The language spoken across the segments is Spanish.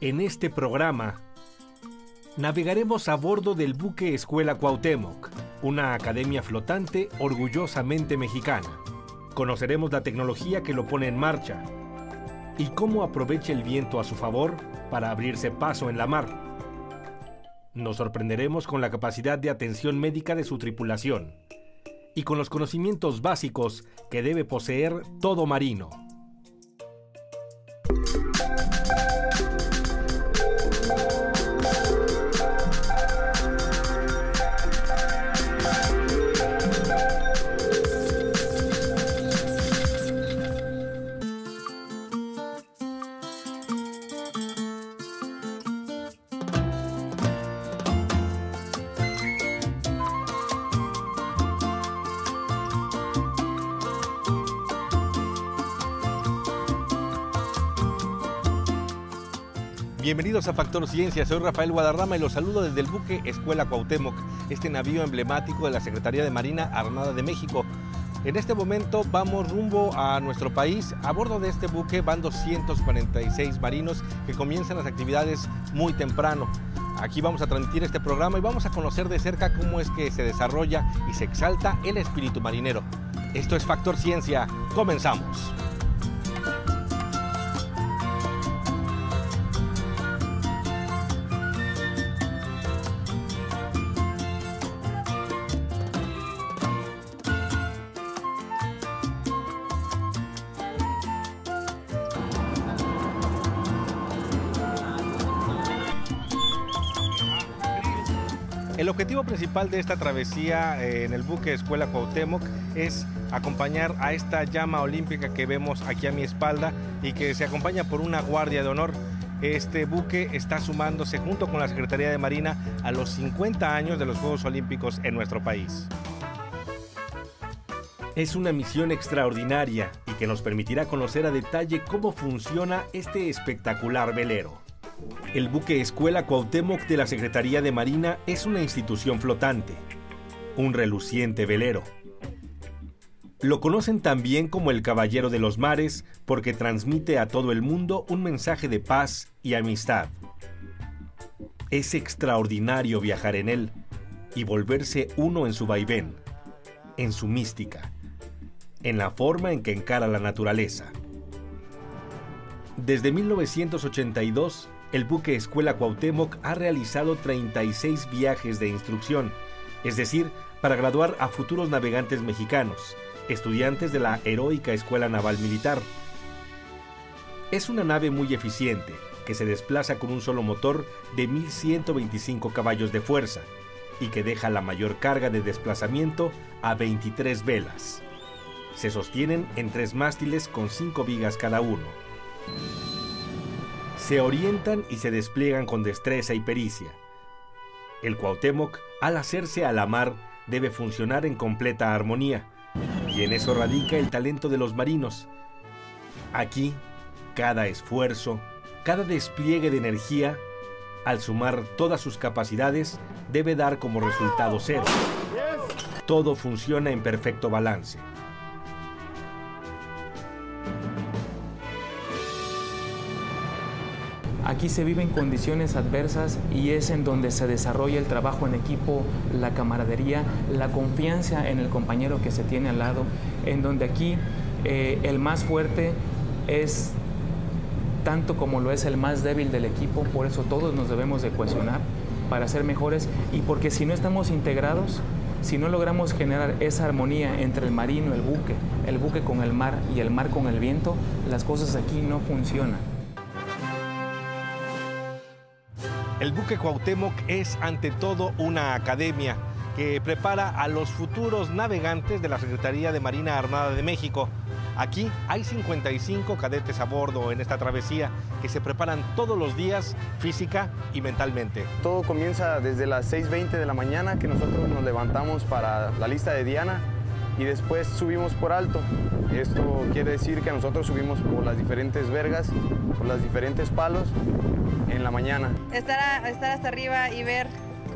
En este programa navegaremos a bordo del buque Escuela Cuauhtémoc, una academia flotante orgullosamente mexicana. Conoceremos la tecnología que lo pone en marcha y cómo aprovecha el viento a su favor para abrirse paso en la mar. Nos sorprenderemos con la capacidad de atención médica de su tripulación y con los conocimientos básicos que debe poseer todo marino. Bienvenidos a Factor Ciencia, soy Rafael Guadarrama y los saludo desde el buque Escuela Cuauhtémoc, este navío emblemático de la Secretaría de Marina Armada de México. En este momento vamos rumbo a nuestro país. A bordo de este buque van 246 marinos que comienzan las actividades muy temprano. Aquí vamos a transmitir este programa y vamos a conocer de cerca cómo es que se desarrolla y se exalta el espíritu marinero. Esto es Factor Ciencia. Comenzamos. El objetivo principal de esta travesía eh, en el buque Escuela Cuauhtémoc es acompañar a esta llama olímpica que vemos aquí a mi espalda y que se acompaña por una guardia de honor. Este buque está sumándose junto con la Secretaría de Marina a los 50 años de los Juegos Olímpicos en nuestro país. Es una misión extraordinaria y que nos permitirá conocer a detalle cómo funciona este espectacular velero. El buque Escuela Cuauhtémoc de la Secretaría de Marina es una institución flotante, un reluciente velero. Lo conocen también como el Caballero de los Mares porque transmite a todo el mundo un mensaje de paz y amistad. Es extraordinario viajar en él y volverse uno en su vaivén, en su mística, en la forma en que encara la naturaleza. Desde 1982, el buque Escuela Cuauhtémoc ha realizado 36 viajes de instrucción, es decir, para graduar a futuros navegantes mexicanos, estudiantes de la heroica Escuela Naval Militar. Es una nave muy eficiente, que se desplaza con un solo motor de 1125 caballos de fuerza y que deja la mayor carga de desplazamiento a 23 velas. Se sostienen en tres mástiles con cinco vigas cada uno se orientan y se despliegan con destreza y pericia. El Cuauhtémoc, al hacerse a la mar, debe funcionar en completa armonía, y en eso radica el talento de los marinos. Aquí, cada esfuerzo, cada despliegue de energía, al sumar todas sus capacidades, debe dar como resultado cero. Todo funciona en perfecto balance. Aquí se viven condiciones adversas y es en donde se desarrolla el trabajo en equipo, la camaradería, la confianza en el compañero que se tiene al lado, en donde aquí eh, el más fuerte es tanto como lo es el más débil del equipo, por eso todos nos debemos de cohesionar para ser mejores y porque si no estamos integrados, si no logramos generar esa armonía entre el marino, el buque, el buque con el mar y el mar con el viento, las cosas aquí no funcionan. El buque Cuauhtémoc es ante todo una academia que prepara a los futuros navegantes de la Secretaría de Marina Armada de México. Aquí hay 55 cadetes a bordo en esta travesía que se preparan todos los días física y mentalmente. Todo comienza desde las 6.20 de la mañana que nosotros nos levantamos para la lista de Diana y después subimos por alto. Esto quiere decir que nosotros subimos por las diferentes vergas, por los diferentes palos en la mañana. Estar, estar hasta arriba y ver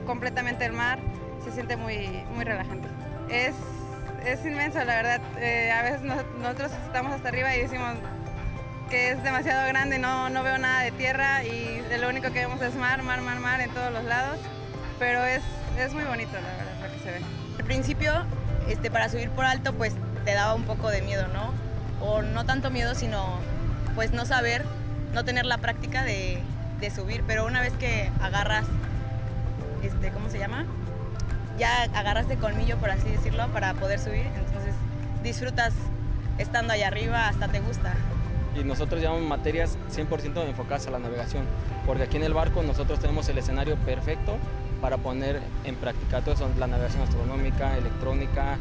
completamente el mar se siente muy, muy relajante. Es, es inmenso, la verdad. Eh, a veces nosotros estamos hasta arriba y decimos, porque es demasiado grande, no, no veo nada de tierra y lo único que vemos es mar, mar, mar, mar en todos los lados, pero es, es muy bonito la verdad lo que se ve. Al principio, este, para subir por alto, pues te daba un poco de miedo, ¿no? O no tanto miedo, sino pues no saber, no tener la práctica de, de subir, pero una vez que agarras, este, ¿cómo se llama? Ya agarras de colmillo, por así decirlo, para poder subir, entonces disfrutas estando allá arriba, hasta te gusta. Y nosotros llevamos materias 100% enfocadas a la navegación, porque aquí en el barco nosotros tenemos el escenario perfecto para poner en práctica todo eso, la navegación astronómica, electrónica,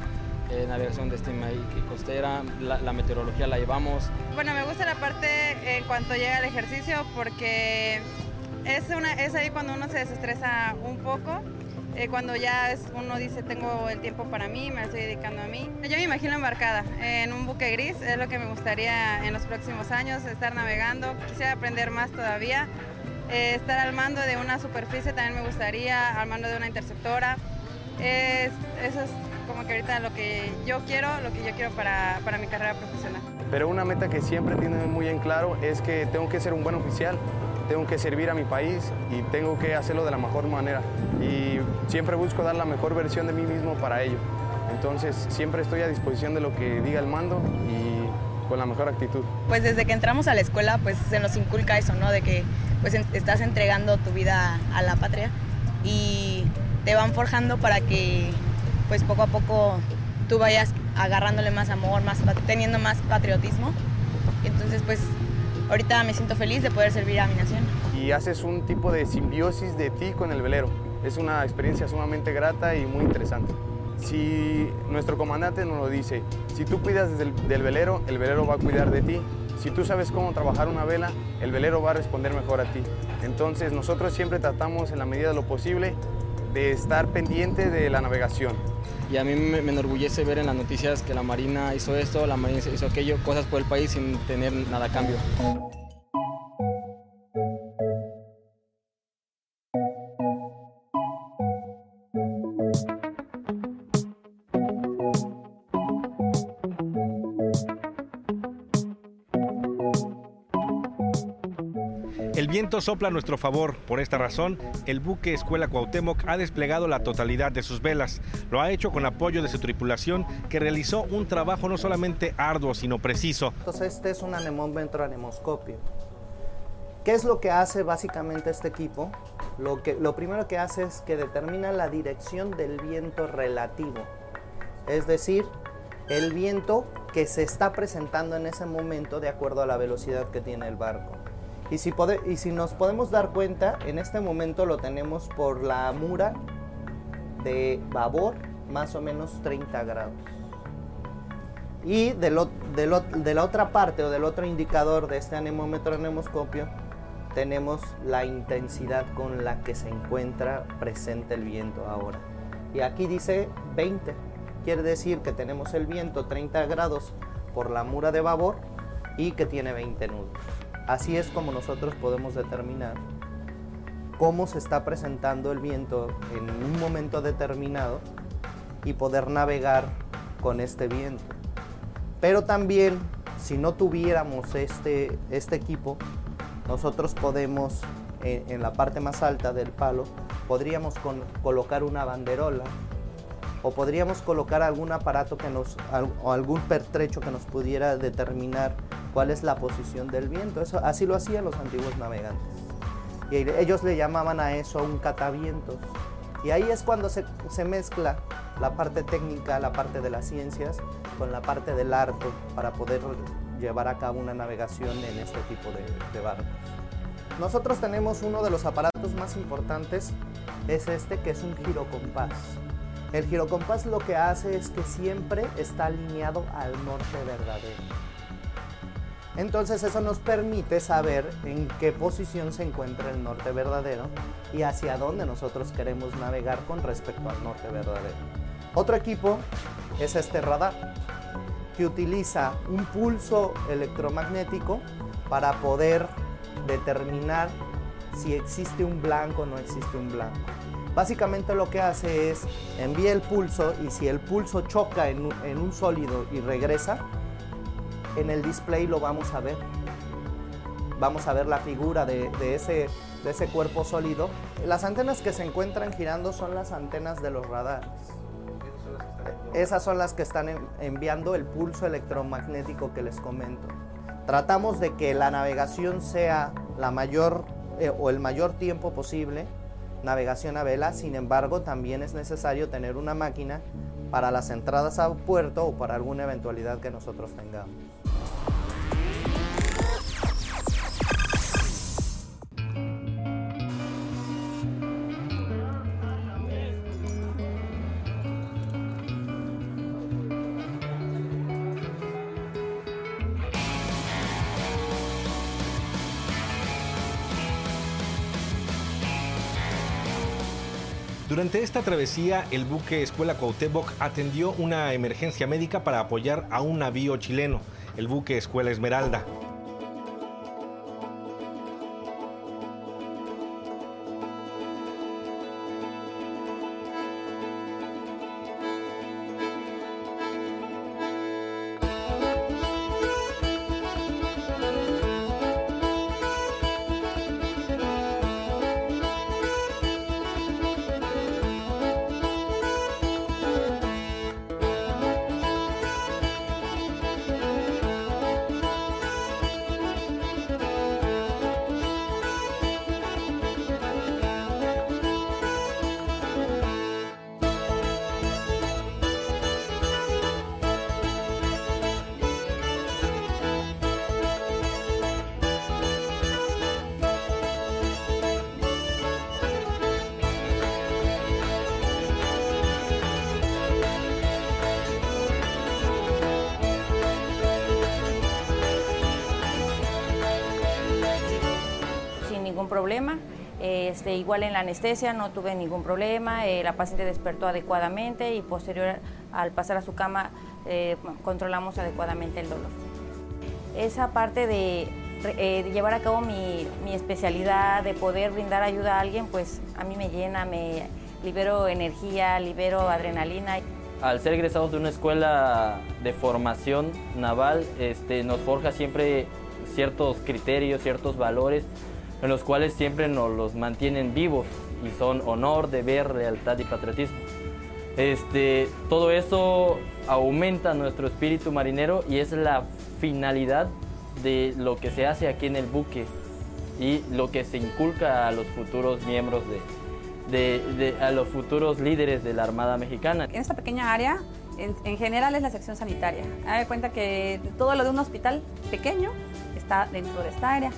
eh, navegación de estima y, costera, la, la, meteorología la llevamos. Bueno, me gusta la parte en cuanto llega el ejercicio porque es, una, es ahí cuando uno se desestresa un poco. Eh, cuando ya es, uno dice tengo el tiempo para mí, me estoy dedicando a mí. Yo me imagino embarcada en un buque gris, es lo que me gustaría en los próximos años, estar navegando. Quisiera aprender más todavía. Eh, estar al mando de una superficie también me gustaría, al mando de una interceptora. Es, eso es como que ahorita lo que yo quiero, lo que yo quiero para, para mi carrera profesional. Pero una meta que siempre tiene muy en claro es que tengo que ser un buen oficial, tengo que servir a mi país y tengo que hacerlo de la mejor manera. Y siempre busco dar la mejor versión de mí mismo para ello. Entonces siempre estoy a disposición de lo que diga el mando y con la mejor actitud. Pues desde que entramos a la escuela pues se nos inculca eso, ¿no? De que pues estás entregando tu vida a la patria y te van forjando para que pues poco a poco tú vayas agarrándole más amor, más, teniendo más patriotismo. Entonces pues ahorita me siento feliz de poder servir a mi nación. Y haces un tipo de simbiosis de ti con el velero. Es una experiencia sumamente grata y muy interesante. Si nuestro comandante nos lo dice, si tú cuidas del, del velero, el velero va a cuidar de ti. Si tú sabes cómo trabajar una vela, el velero va a responder mejor a ti. Entonces nosotros siempre tratamos en la medida de lo posible de estar pendiente de la navegación. Y a mí me, me enorgullece ver en las noticias que la Marina hizo esto, la Marina hizo aquello, cosas por el país sin tener nada a cambio. Viento sopla a nuestro favor. Por esta razón, el buque Escuela Cuauhtémoc ha desplegado la totalidad de sus velas. Lo ha hecho con apoyo de su tripulación, que realizó un trabajo no solamente arduo, sino preciso. Entonces, este es un anemómetro anemoscopio. ¿Qué es lo que hace básicamente este equipo? Lo, que, lo primero que hace es que determina la dirección del viento relativo. Es decir, el viento que se está presentando en ese momento de acuerdo a la velocidad que tiene el barco. Y si, nos podemos dar cuenta, en este momento lo tenemos por la mura de babor, más o menos 30 grados. Y de, de la otra parte o del otro indicador de este anemómetro anemoscopio, tenemos la intensidad con la que se encuentra presente el viento ahora. Y aquí dice 20, quiere decir que tenemos el viento 30 grados por la mura de babor y que tiene 20 nudos. Así es como nosotros podemos determinar cómo se está presentando el viento en un momento determinado y poder navegar con este viento. Pero también, si no tuviéramos este, este equipo, nosotros podemos, en, la parte más alta del palo, podríamos colocar una banderola o podríamos colocar algún aparato que nos, o algún pertrecho que nos pudiera determinar cuál es la posición del viento. Eso, así lo hacían los antiguos navegantes. Y ellos le llamaban a eso un catavientos. Y ahí es cuando se, se, mezcla la parte técnica, la parte de las ciencias, con la parte del arte para poder llevar a cabo una navegación en este tipo de, de barcos. Nosotros tenemos uno de los aparatos más importantes, es este que es un girocompás. El girocompás lo que hace es que siempre está alineado al norte verdadero. Entonces eso nos permite saber en qué posición se encuentra el norte verdadero y hacia dónde nosotros queremos navegar con respecto al norte verdadero. Otro equipo es este radar, que utiliza un pulso electromagnético para poder determinar si existe un blanco o no existe un blanco. Básicamente lo que hace es envía el pulso y si el pulso choca en un, sólido y regresa, en el display lo vamos a ver. vamos a ver la figura de, ese, de ese cuerpo sólido. Las antenas que se encuentran girando son las antenas de los radares. Esas son las que están enviando el pulso electromagnético que les comento. Tratamos de que la navegación sea la mayor eh, o el mayor tiempo posible, navegación a vela, sin embargo también es necesario tener una máquina para las entradas a puerto o para alguna eventualidad que nosotros tengamos. Durante esta travesía, el buque Escuela Cuauhtémoc atendió una emergencia médica para apoyar a un navío chileno, el buque Escuela Esmeralda. Problema. Este, igual en la anestesia no tuve ningún problema, eh, la paciente despertó adecuadamente y posterior al pasar a su cama eh, controlamos adecuadamente el dolor. Esa parte de, eh, llevar a cabo mi, mi, especialidad, de poder brindar ayuda a alguien, pues a mí me llena, me libero energía, libero adrenalina. Al ser egresados de una escuela de formación naval, este, nos forja siempre ciertos criterios, ciertos valores en los cuales siempre nos los mantienen vivos y son honor, deber, lealtad y patriotismo. Este, todo eso aumenta nuestro espíritu marinero y es la finalidad de lo que se hace aquí en el buque y lo que se inculca a los futuros miembros de, a los futuros líderes de la Armada Mexicana. En esta pequeña área, en, general es la sección sanitaria. Hay cuenta que todo lo de un hospital pequeño está dentro de esta área.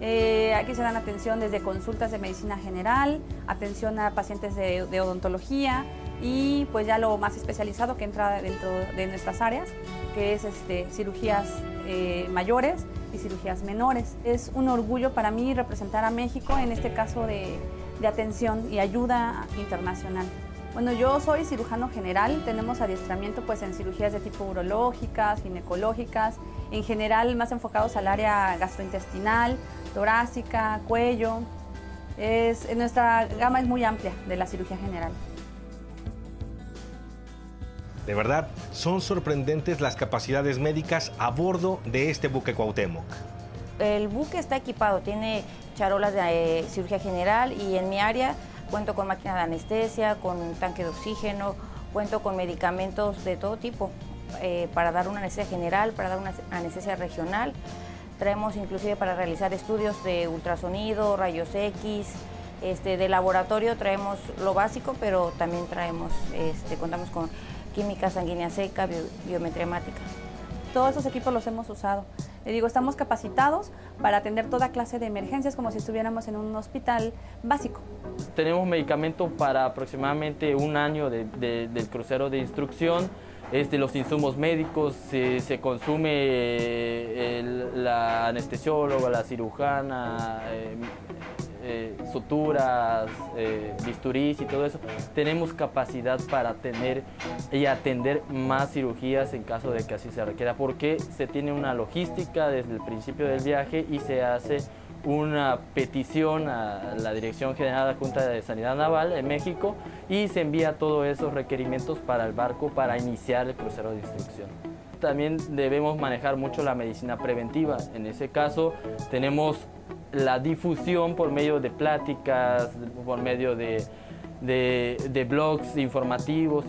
Eh, aquí se dan atención desde consultas de medicina general, atención a pacientes de, odontología y pues ya lo más especializado que entra dentro de nuestras áreas, que es este, cirugías eh, mayores y cirugías menores. Es un orgullo para mí representar a México en este caso de, de atención y ayuda internacional. Bueno, yo soy cirujano general, tenemos adiestramiento pues en cirugías de tipo urológicas, ginecológicas, en general más enfocados al área gastrointestinal, torácica, cuello. Es, nuestra gama es muy amplia de la cirugía general. De verdad, son sorprendentes las capacidades médicas a bordo de este buque Cuauhtémoc. El buque está equipado, tiene charolas de eh, cirugía general y en mi área cuento con máquina de anestesia, con tanque de oxígeno, cuento con medicamentos de todo tipo eh, para dar una anestesia general, para dar una anestesia regional. Traemos inclusive para realizar estudios de ultrasonido, rayos X, este, de laboratorio traemos lo básico, pero también traemos, este, contamos con química sanguínea seca, biometría hemática. Todos esos equipos los hemos usado. Le digo, estamos capacitados para atender toda clase de emergencias como si estuviéramos en un hospital básico. Tenemos medicamento para aproximadamente un año del crucero de instrucción. Este, los insumos médicos, se consume eh, la anestesióloga, la cirujana, eh, eh, suturas, bisturís y todo eso. Tenemos capacidad para tener y atender más cirugías en caso de que así se requiera, porque se tiene una logística desde el principio del viaje y se hace una petición a la Dirección General de Junta de Sanidad Naval en México y se envía todos esos requerimientos para el barco para iniciar el crucero de instrucción. también debemos manejar mucho la medicina preventiva. En ese caso tenemos la difusión por medio de pláticas, por medio de blogs informativos.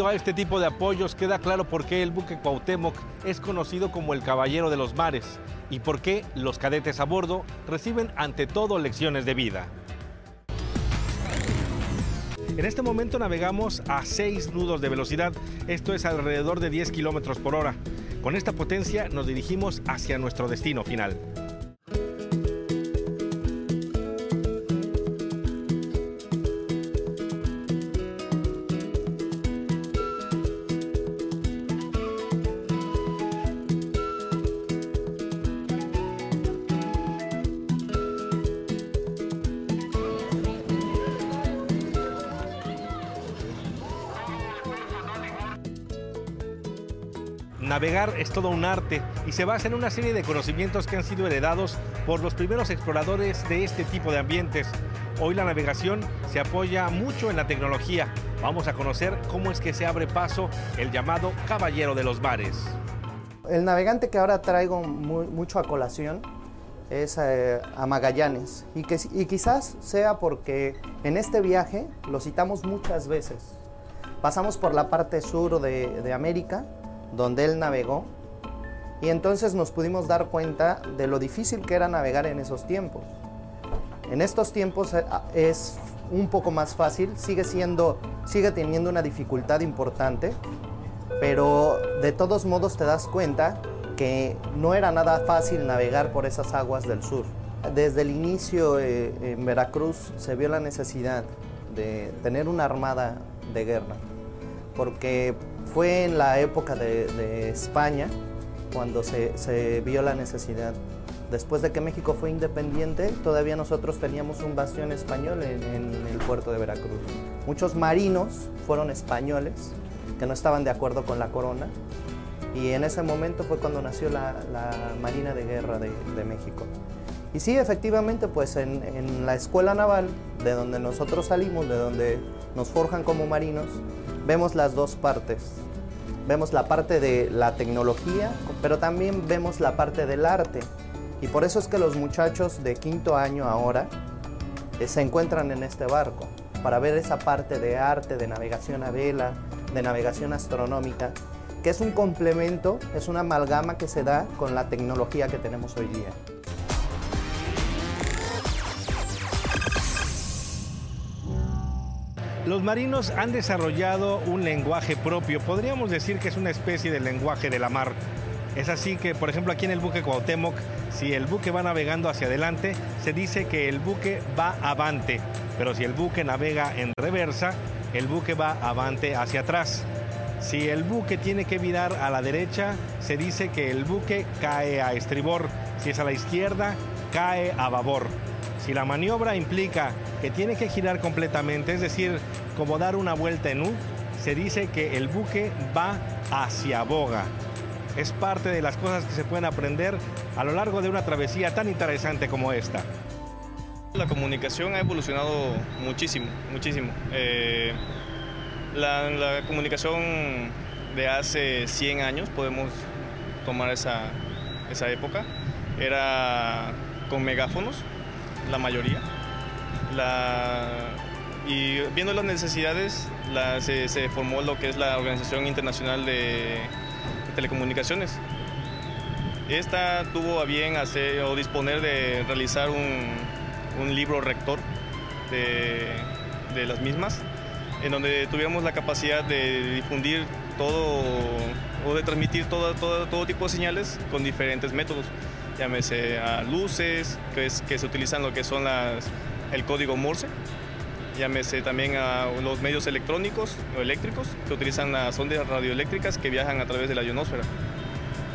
Debido a este tipo de apoyos queda claro por qué el buque Cuauhtémoc es conocido como el Caballero de los Mares y por qué los cadetes a bordo reciben ante todo lecciones de vida. En este momento navegamos a 6 nudos de velocidad, esto es alrededor de 10 kilómetros por hora. Con esta potencia nos dirigimos hacia nuestro destino final. Navegar es todo un arte y se basa en una serie de conocimientos que han sido heredados por los primeros exploradores de este tipo de ambientes. Hoy la navegación se apoya mucho en la tecnología. Vamos a conocer cómo es que se abre paso el llamado Caballero de los Mares. El navegante que ahora traigo muy, mucho a colación es eh, a Magallanes y, que, quizás sea porque en este viaje lo citamos muchas veces. Pasamos por la parte sur de América, donde él navegó, y entonces nos pudimos dar cuenta de lo difícil que era navegar en esos tiempos. En estos tiempos eh, es un poco más fácil, sigue siendo, sigue teniendo una dificultad importante, pero de todos modos te das cuenta que no era nada fácil navegar por esas aguas del sur. Desde el inicio eh, en Veracruz se vio la necesidad de tener una armada de guerra, porque fue en la época de, España cuando se, vio la necesidad. Después de que México fue independiente, todavía nosotros teníamos un bastión español en, el puerto de Veracruz. Muchos marinos fueron españoles que no estaban de acuerdo con la corona y en ese momento fue cuando nació la, la Marina de Guerra de, de, México. Y sí, efectivamente, pues en, la escuela naval, de donde nosotros salimos, de donde nos forjan como marinos, vemos las dos partes. Vemos la parte de la tecnología, pero también vemos la parte del arte. Y por eso es que los muchachos de quinto año ahora eh, se encuentran en este barco, para ver esa parte de arte, de navegación a vela, de navegación astronómica, que es un complemento, es una amalgama que se da con la tecnología que tenemos hoy día. Los marinos han desarrollado un lenguaje propio, podríamos decir que es una especie de lenguaje de la mar. Es así que, por ejemplo, aquí en el buque Cuauhtémoc, si el buque va navegando hacia adelante, se dice que el buque va avante, pero si el buque navega en reversa, el buque va avante hacia atrás. Si el buque tiene que virar a la derecha, se dice que el buque cae a estribor. Si es a la izquierda, cae a babor. Si la maniobra implica que tiene que girar completamente, es decir, como dar una vuelta en U, se dice que el buque va hacia boga. Es parte de las cosas que se pueden aprender a lo largo de una travesía tan interesante como esta. La comunicación ha evolucionado muchísimo, muchísimo. Eh, la, comunicación de hace 100 años, podemos tomar esa, esa época, era con megáfonos, la mayoría. La, y viendo las necesidades, se, formó lo que es la Organización Internacional de, Telecomunicaciones. Esta tuvo a bien hacer o disponer de realizar un, libro rector de, las mismas, en donde tuviéramos la capacidad de difundir todo o de transmitir todo, tipo de señales con diferentes métodos llámese a luces, que, es, que se utilizan lo que son el código Morse, llámese también a los medios electrónicos o eléctricos, que utilizan las ondas radioeléctricas que viajan a través de la ionosfera.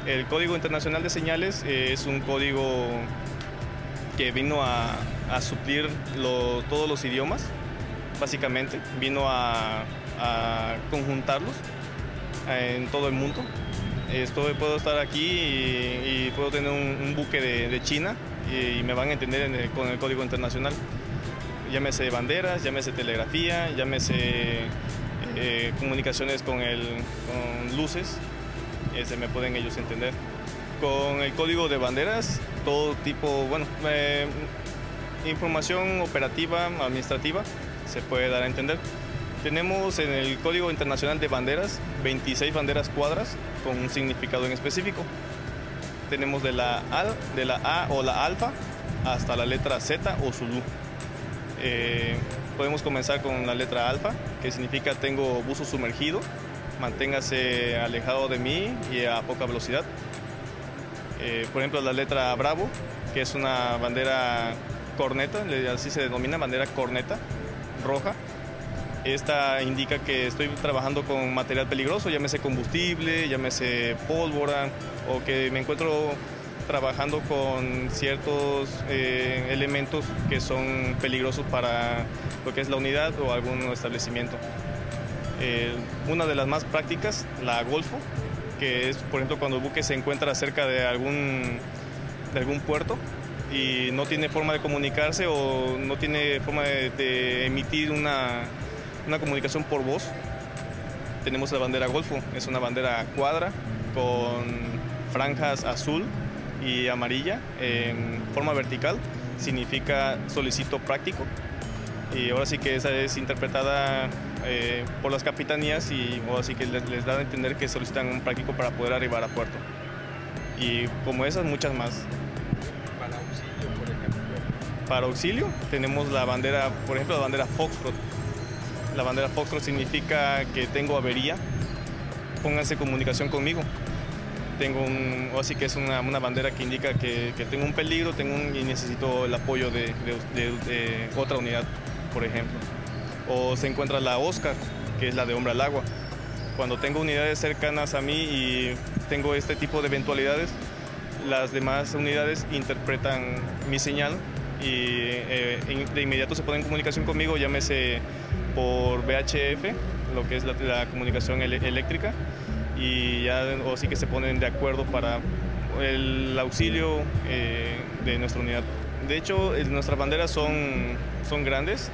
El Código Internacional de Señales eh, es un código que vino a, a suplir lo- todos los idiomas, básicamente. Vino a, a conjuntarlos eh, en todo el mundo. Estoy, puedo estar aquí y, y puedo tener un, un buque de, de China y, me van a entender en el- con el código internacional. Llámese banderas, llámese telegrafía, llámese eh, comunicaciones con, el, con luces, se me pueden ellos entender. Con el código de banderas, todo tipo, bueno, eh, información operativa, administrativa, se puede dar a entender. Tenemos en el Código Internacional de Banderas 26 banderas cuadras con un significado en específico. Tenemos de la A, de la A o la alfa hasta la letra Z o Zulu. Eh, podemos comenzar con la letra alfa, que significa tengo buzo sumergido, manténgase alejado de mí y a poca velocidad. Eh, por ejemplo, la letra bravo, que es una bandera corneta, así se denomina bandera corneta, roja. Esta indica que estoy trabajando con material peligroso, llámese combustible, llámese pólvora, o que me encuentro trabajando con ciertos eh, elementos que son peligrosos para lo que es la unidad o algún establecimiento. Eh, una de las más prácticas, la Golfo, que es, por ejemplo, cuando el buque se encuentra cerca de algún, de algún puerto y no tiene forma de comunicarse o no tiene forma de, de emitir una, una comunicación por voz. Tenemos la bandera Golfo, es una bandera cuadra con franjas azul y amarilla en forma vertical, significa solicito práctico. Y ahora sí que esa es interpretada eh, por las capitanías y ahora sí que les, les da a entender que solicitan un práctico para poder arribar a puerto. Y como esas, muchas más. Para auxilio, por ejemplo. Para auxilio tenemos la bandera, por ejemplo, la bandera Foxtrot. La bandera Foxtrot significa que tengo avería, pónganse comunicación conmigo. Tengo un, así que es una, una bandera que indica que, que tengo un peligro tengo un- y necesito el apoyo de, de- de- de otra unidad, por ejemplo. O se encuentra la Oscar, que es la de hombre al agua. Cuando tengo unidades cercanas a mí y tengo este tipo de eventualidades, las demás unidades interpretan mi señal y eh, de inmediato se ponen en comunicación conmigo, llámese por VHF, lo que es la, la comunicación eléctrica, y ya o sí que se ponen de acuerdo para el auxilio eh, de nuestra unidad. De hecho, nuestras banderas son, son grandes,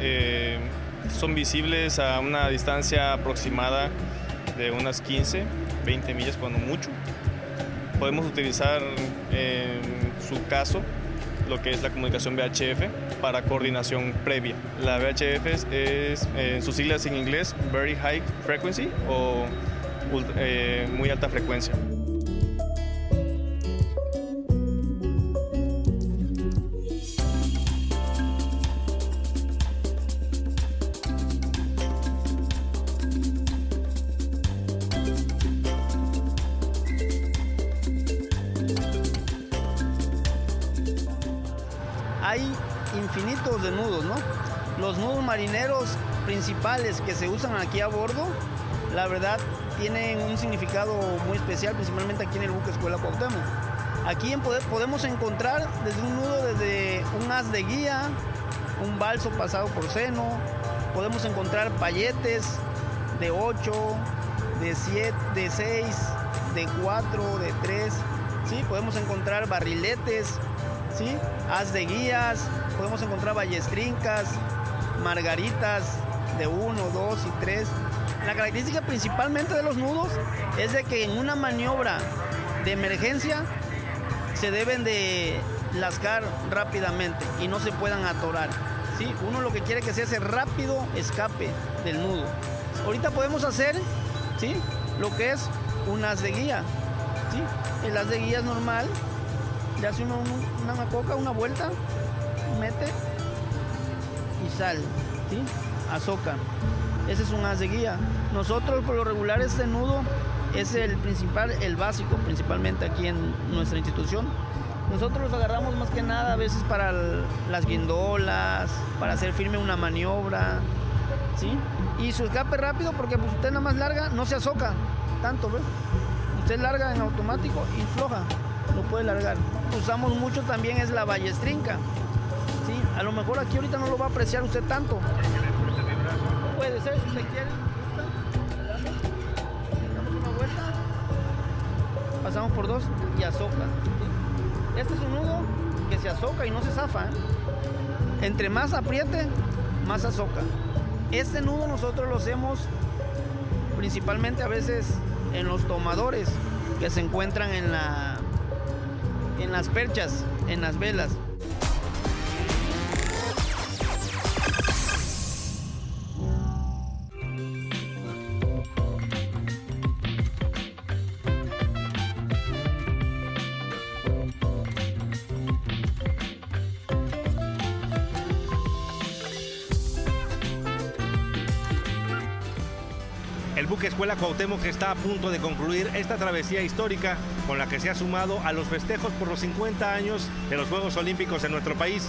eh, son visibles a una distancia aproximada de unas 15, 20 millas cuando mucho. Podemos utilizar en su caso lo que es la comunicación VHF para coordinación previa. La VHF es, es, eh, sus siglas en inglés Very High Frequency o eh, muy alta frecuencia. hay infinitos de nudos, ¿no? Los nudos marineros principales que se usan aquí a bordo, la verdad, tienen un significado muy especial, principalmente aquí en el buque Escuela Cuauhtémoc. Aquí en pode- podemos encontrar desde un nudo, desde un haz de guía, un balso pasado por seno, podemos encontrar payetes de 8, de 7, de 6, de 4, de 3, ¿sí? Podemos encontrar barriletes, ¿sí? Haz de guías, podemos encontrar ballestrincas, margaritas de 1, 2 y 3. La característica principalmente de los nudos es de que en una maniobra de emergencia se deben de lascar rápidamente y no se puedan atorar. ¿sí? Uno lo que quiere que sea ese rápido escape del nudo. Ahorita podemos hacer ¿sí? lo que es un haz de guía. ¿sí? El haz de guía es normal, le hace uno un- una coca, una vuelta, mete y sal, ¿sí? Azoca. Ese es un haz de guía. Nosotros por lo regular este nudo es el principal, el básico principalmente aquí en nuestra institución. Nosotros los agarramos más que nada a veces para las guindolas, para hacer firme una maniobra, ¿sí? Y su escape rápido porque pues usted nada más larga, no se azoca tanto, ¿ves? Usted larga en automático y floja, lo puede largar. Usamos mucho también es la ballestrinca. ¿sí? A lo mejor aquí ahorita no lo va a apreciar usted tanto. Puede ser, si usted quiere. por 2 y azoca. Este es un nudo que se azoca y no se zafa. ¿eh? Entre más apriete, más azoca. Este nudo nosotros lo hacemos principalmente a veces en los tomadores que se encuentran en, la, en las perchas, en las velas. Cuauhtémoc está a punto de concluir esta travesía histórica con la que se ha sumado a los festejos por los 50 años de los Juegos Olímpicos en nuestro país.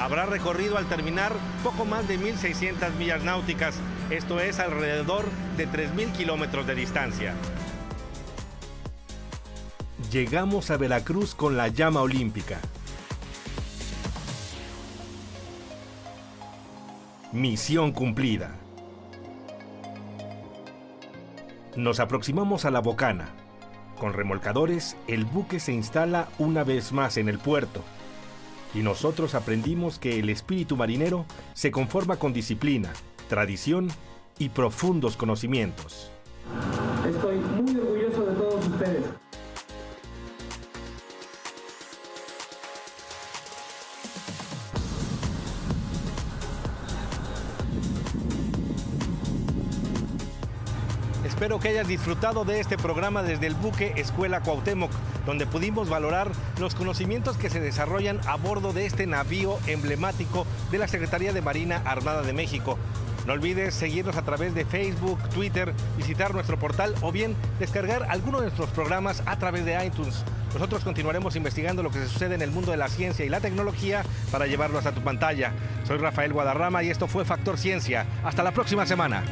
Habrá recorrido al terminar poco más de 1.600 millas náuticas, esto es alrededor de 3.000 kilómetros de distancia. Llegamos a Veracruz con la llama olímpica. Misión cumplida. Nos aproximamos a la bocana. Con remolcadores, el buque se instala una vez más en el puerto. Y nosotros aprendimos que el espíritu marinero se conforma con disciplina, tradición y profundos conocimientos. Espero que hayas disfrutado de este programa desde el buque Escuela Cuauhtémoc, donde pudimos valorar los conocimientos que se desarrollan a bordo de este navío emblemático de la Secretaría de Marina Armada de México. No olvides seguirnos a través de Facebook, Twitter, visitar nuestro portal o bien descargar alguno de nuestros programas a través de iTunes. Nosotros continuaremos investigando lo que se sucede en el mundo de la ciencia y la tecnología para llevarlos a tu pantalla. Soy Rafael Guadarrama y esto fue Factor Ciencia. Hasta la próxima semana.